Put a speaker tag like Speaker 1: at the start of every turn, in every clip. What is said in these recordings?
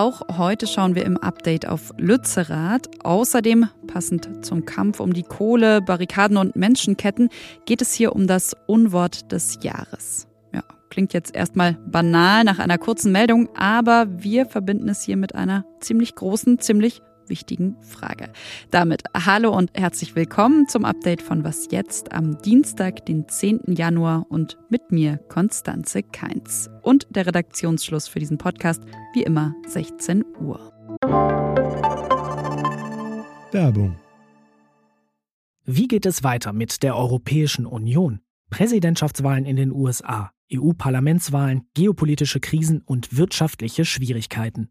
Speaker 1: Auch heute schauen wir im Update auf Lützerath. Außerdem, passend zum Kampf um die Kohle, Barrikaden und Menschenketten, geht es hier um das Unwort des Jahres. Ja, klingt jetzt erstmal banal nach einer kurzen Meldung, aber wir verbinden es hier mit einer ziemlich großen, ziemlich wichtigen Frage. Damit hallo und herzlich willkommen zum Update von Was jetzt am Dienstag, den 10. Januar und mit mir Konstanze Keins. Und der Redaktionsschluss für diesen Podcast wie immer 16 Uhr.
Speaker 2: Werbung. Wie geht es weiter mit der Europäischen Union? Präsidentschaftswahlen in den USA, EU-Parlamentswahlen, geopolitische Krisen und wirtschaftliche Schwierigkeiten.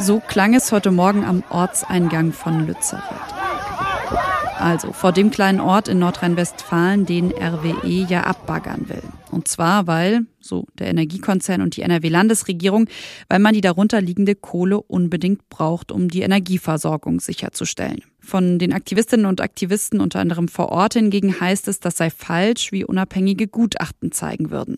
Speaker 1: So klang es heute Morgen am Ortseingang von Lützerath. Also vor dem kleinen Ort in Nordrhein-Westfalen, den RWE ja abbaggern will. Und zwar, weil, so der Energiekonzern und die NRW-Landesregierung, weil man die darunter liegende Kohle unbedingt braucht, um die Energieversorgung sicherzustellen. Von den Aktivistinnen und Aktivisten unter anderem vor Ort hingegen heißt es, das sei falsch, wie unabhängige Gutachten zeigen würden.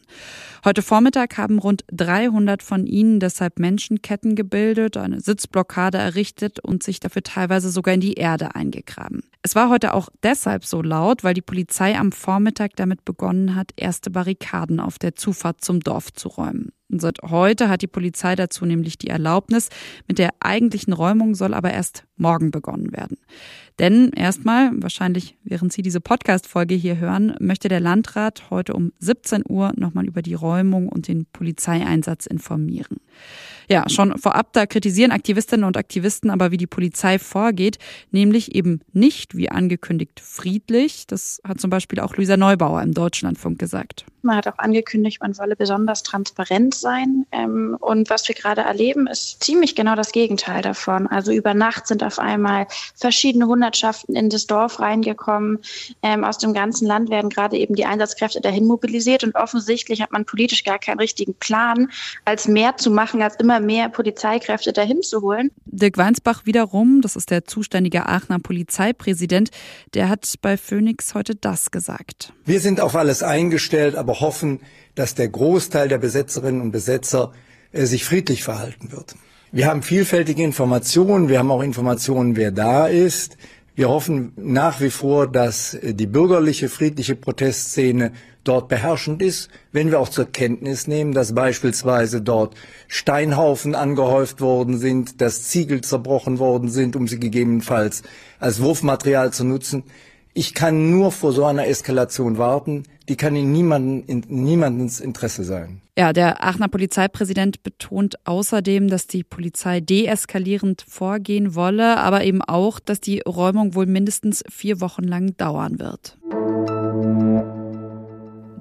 Speaker 1: Heute Vormittag haben rund 300 von ihnen deshalb Menschenketten gebildet, eine Sitzblockade errichtet und sich dafür teilweise sogar in die Erde eingegraben. Es war heute auch deshalb so laut, weil die Polizei am Vormittag damit begonnen hat, erste Barrikaden auf der Zufahrt zum Dorf zu räumen. Und seit heute hat die Polizei dazu nämlich die Erlaubnis. Mit der eigentlichen Räumung soll aber erst morgen begonnen werden. Denn erstmal, wahrscheinlich während Sie diese Podcast-Folge hier hören, möchte der Landrat heute um 17 Uhr nochmal über die Räumung und den Polizeieinsatz informieren. Ja, schon vorab, da kritisieren Aktivistinnen und Aktivisten aber, wie die Polizei vorgeht, nämlich eben nicht, wie angekündigt, friedlich. Das hat zum Beispiel auch Luisa Neubauer im Deutschlandfunk gesagt.
Speaker 3: Man hat auch angekündigt, man wolle besonders transparent sein. Ähm, und was wir gerade erleben, ist ziemlich genau das Gegenteil davon. Also über Nacht sind auf einmal verschiedene Hundertschaften in das Dorf reingekommen. Ähm, aus dem ganzen Land werden gerade eben die Einsatzkräfte dahin mobilisiert. Und offensichtlich hat man politisch gar keinen richtigen Plan, als mehr zu machen, als immer mehr Polizeikräfte dahin zu holen.
Speaker 1: Dirk Weinsbach wiederum, das ist der zuständige Aachener Polizeipräsident, der hat bei Phoenix heute das gesagt.
Speaker 4: Wir sind auf alles eingestellt, aber hoffen, dass der Großteil der Besetzerinnen und Besetzer äh, sich friedlich verhalten wird. Wir haben vielfältige Informationen, wir haben auch Informationen, wer da ist. Wir hoffen nach wie vor, dass die bürgerliche, friedliche Protestszene dort beherrschend ist, wenn wir auch zur Kenntnis nehmen, dass beispielsweise dort Steinhaufen angehäuft worden sind, dass Ziegel zerbrochen worden sind, um sie gegebenenfalls als Wurfmaterial zu nutzen. Ich kann nur vor so einer Eskalation warten. Die kann in, niemanden, in niemandens Interesse sein.
Speaker 1: Ja, der Aachener Polizeipräsident betont außerdem, dass die Polizei deeskalierend vorgehen wolle, aber eben auch, dass die Räumung wohl mindestens vier Wochen lang dauern wird.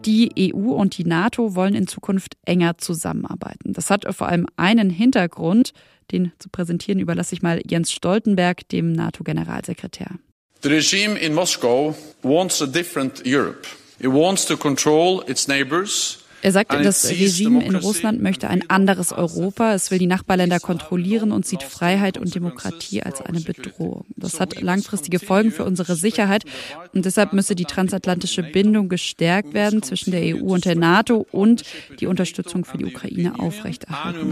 Speaker 1: Die EU und die NATO wollen in Zukunft enger zusammenarbeiten. Das hat vor allem einen Hintergrund, den zu präsentieren überlasse ich mal Jens Stoltenberg, dem NATO-Generalsekretär.
Speaker 5: The regime in Moscow wants a different Europe. It wants to control its neighbors
Speaker 1: er sagt, das Regime in Russland möchte ein anderes Europa. Es will die Nachbarländer kontrollieren und sieht Freiheit und Demokratie als eine Bedrohung. Das hat langfristige Folgen für unsere Sicherheit und deshalb müsse die transatlantische Bindung gestärkt werden zwischen der EU und der NATO und die Unterstützung für die Ukraine aufrechterhalten werden.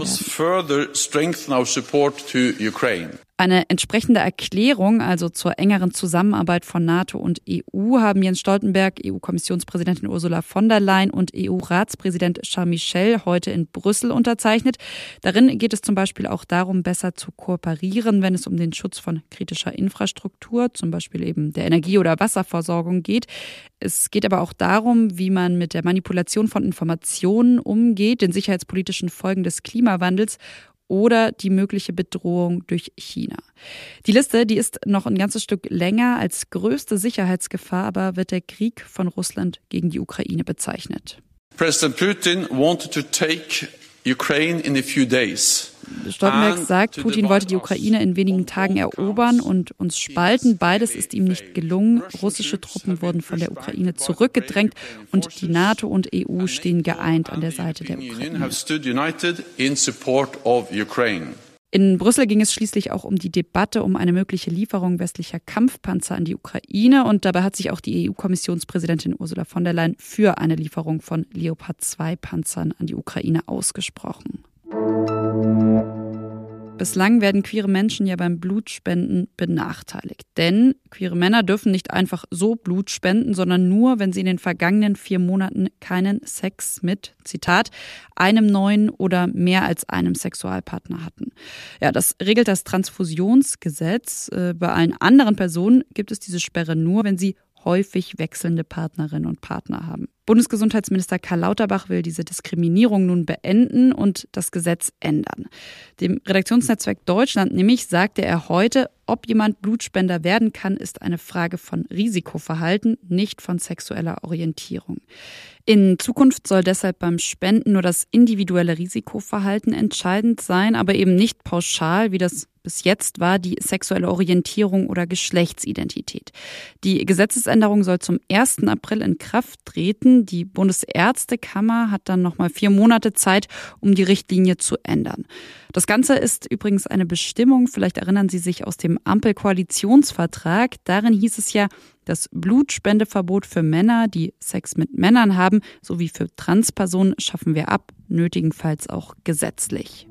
Speaker 1: Eine entsprechende Erklärung, also zur engeren Zusammenarbeit von NATO und EU, haben Jens Stoltenberg, EU-Kommissionspräsidentin Ursula von der Leyen und EU-Ratspräsident Charles Michel heute in Brüssel unterzeichnet. Darin geht es zum Beispiel auch darum, besser zu kooperieren, wenn es um den Schutz von kritischer Infrastruktur, zum Beispiel eben der Energie- oder Wasserversorgung geht. Es geht aber auch darum, wie man mit der Manipulation von Informationen umgeht, den sicherheitspolitischen Folgen des Klimawandels oder die mögliche Bedrohung durch China. Die Liste, die ist noch ein ganzes Stück länger. Als größte Sicherheitsgefahr aber wird der Krieg von Russland gegen die Ukraine bezeichnet.
Speaker 5: President Putin wanted to take Ukraine in a few days.
Speaker 1: Stoltenberg sagt, Putin wollte die Ukraine in wenigen Tagen erobern und uns spalten. Beides ist ihm nicht gelungen. Russische Truppen wurden von der Ukraine zurückgedrängt und die NATO und EU stehen geeint an der Seite der Ukraine. In Brüssel ging es schließlich auch um die Debatte um eine mögliche Lieferung westlicher Kampfpanzer an die Ukraine und dabei hat sich auch die EU-Kommissionspräsidentin Ursula von der Leyen für eine Lieferung von Leopard 2 Panzern an die Ukraine ausgesprochen. Bislang werden queere Menschen ja beim Blutspenden benachteiligt. Denn queere Männer dürfen nicht einfach so Blut spenden, sondern nur, wenn sie in den vergangenen vier Monaten keinen Sex mit, Zitat, einem neuen oder mehr als einem Sexualpartner hatten. Ja, das regelt das Transfusionsgesetz. Äh, bei allen anderen Personen gibt es diese Sperre nur, wenn sie häufig wechselnde Partnerinnen und Partner haben. Bundesgesundheitsminister Karl Lauterbach will diese Diskriminierung nun beenden und das Gesetz ändern. Dem Redaktionsnetzwerk Deutschland nämlich sagte er heute, ob jemand Blutspender werden kann, ist eine Frage von Risikoverhalten, nicht von sexueller Orientierung. In Zukunft soll deshalb beim Spenden nur das individuelle Risikoverhalten entscheidend sein, aber eben nicht pauschal, wie das bis jetzt war die sexuelle Orientierung oder Geschlechtsidentität. Die Gesetzesänderung soll zum 1. April in Kraft treten. Die Bundesärztekammer hat dann nochmal vier Monate Zeit, um die Richtlinie zu ändern. Das Ganze ist übrigens eine Bestimmung, vielleicht erinnern Sie sich aus dem Ampel-Koalitionsvertrag. Darin hieß es ja, das Blutspendeverbot für Männer, die Sex mit Männern haben, sowie für Transpersonen schaffen wir ab, nötigenfalls auch gesetzlich.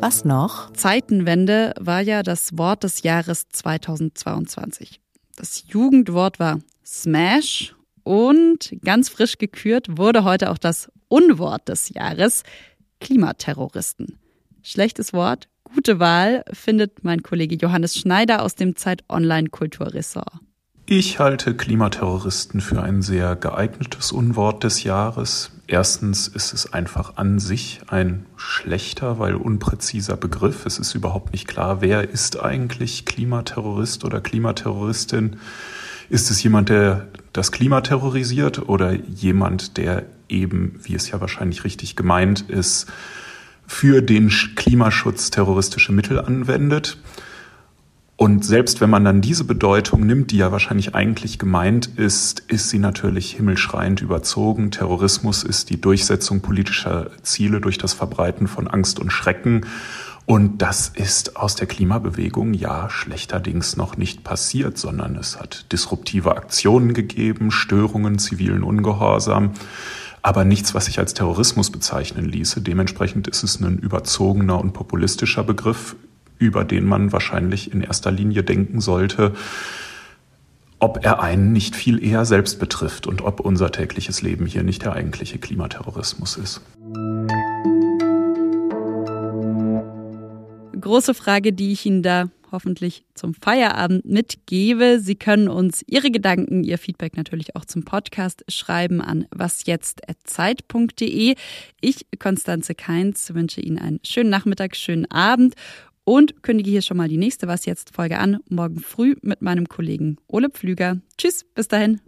Speaker 6: Was noch?
Speaker 1: Zeitenwende war ja das Wort des Jahres 2022. Das Jugendwort war Smash und ganz frisch gekürt wurde heute auch das Unwort des Jahres Klimaterroristen. Schlechtes Wort, gute Wahl findet mein Kollege Johannes Schneider aus dem Zeit Online Kulturressort.
Speaker 7: Ich halte Klimaterroristen für ein sehr geeignetes Unwort des Jahres. Erstens ist es einfach an sich ein schlechter, weil unpräziser Begriff. Es ist überhaupt nicht klar, wer ist eigentlich Klimaterrorist oder Klimaterroristin. Ist es jemand, der das Klima terrorisiert oder jemand, der eben, wie es ja wahrscheinlich richtig gemeint ist, für den Klimaschutz terroristische Mittel anwendet? Und selbst wenn man dann diese Bedeutung nimmt, die ja wahrscheinlich eigentlich gemeint ist, ist sie natürlich himmelschreiend überzogen. Terrorismus ist die Durchsetzung politischer Ziele durch das Verbreiten von Angst und Schrecken. Und das ist aus der Klimabewegung ja schlechterdings noch nicht passiert, sondern es hat disruptive Aktionen gegeben, Störungen, zivilen Ungehorsam, aber nichts, was sich als Terrorismus bezeichnen ließe. Dementsprechend ist es ein überzogener und populistischer Begriff, über den man wahrscheinlich in erster Linie denken sollte, ob er einen nicht viel eher selbst betrifft und ob unser tägliches Leben hier nicht der eigentliche Klimaterrorismus ist.
Speaker 1: Große Frage, die ich Ihnen da hoffentlich zum Feierabend mitgebe. Sie können uns Ihre Gedanken, Ihr Feedback natürlich auch zum Podcast schreiben an wasjetzt.zeit.de. Ich, Konstanze Keins, wünsche Ihnen einen schönen Nachmittag, schönen Abend und kündige hier schon mal die nächste Was jetzt Folge an, morgen früh mit meinem Kollegen Ole Pflüger. Tschüss, bis dahin.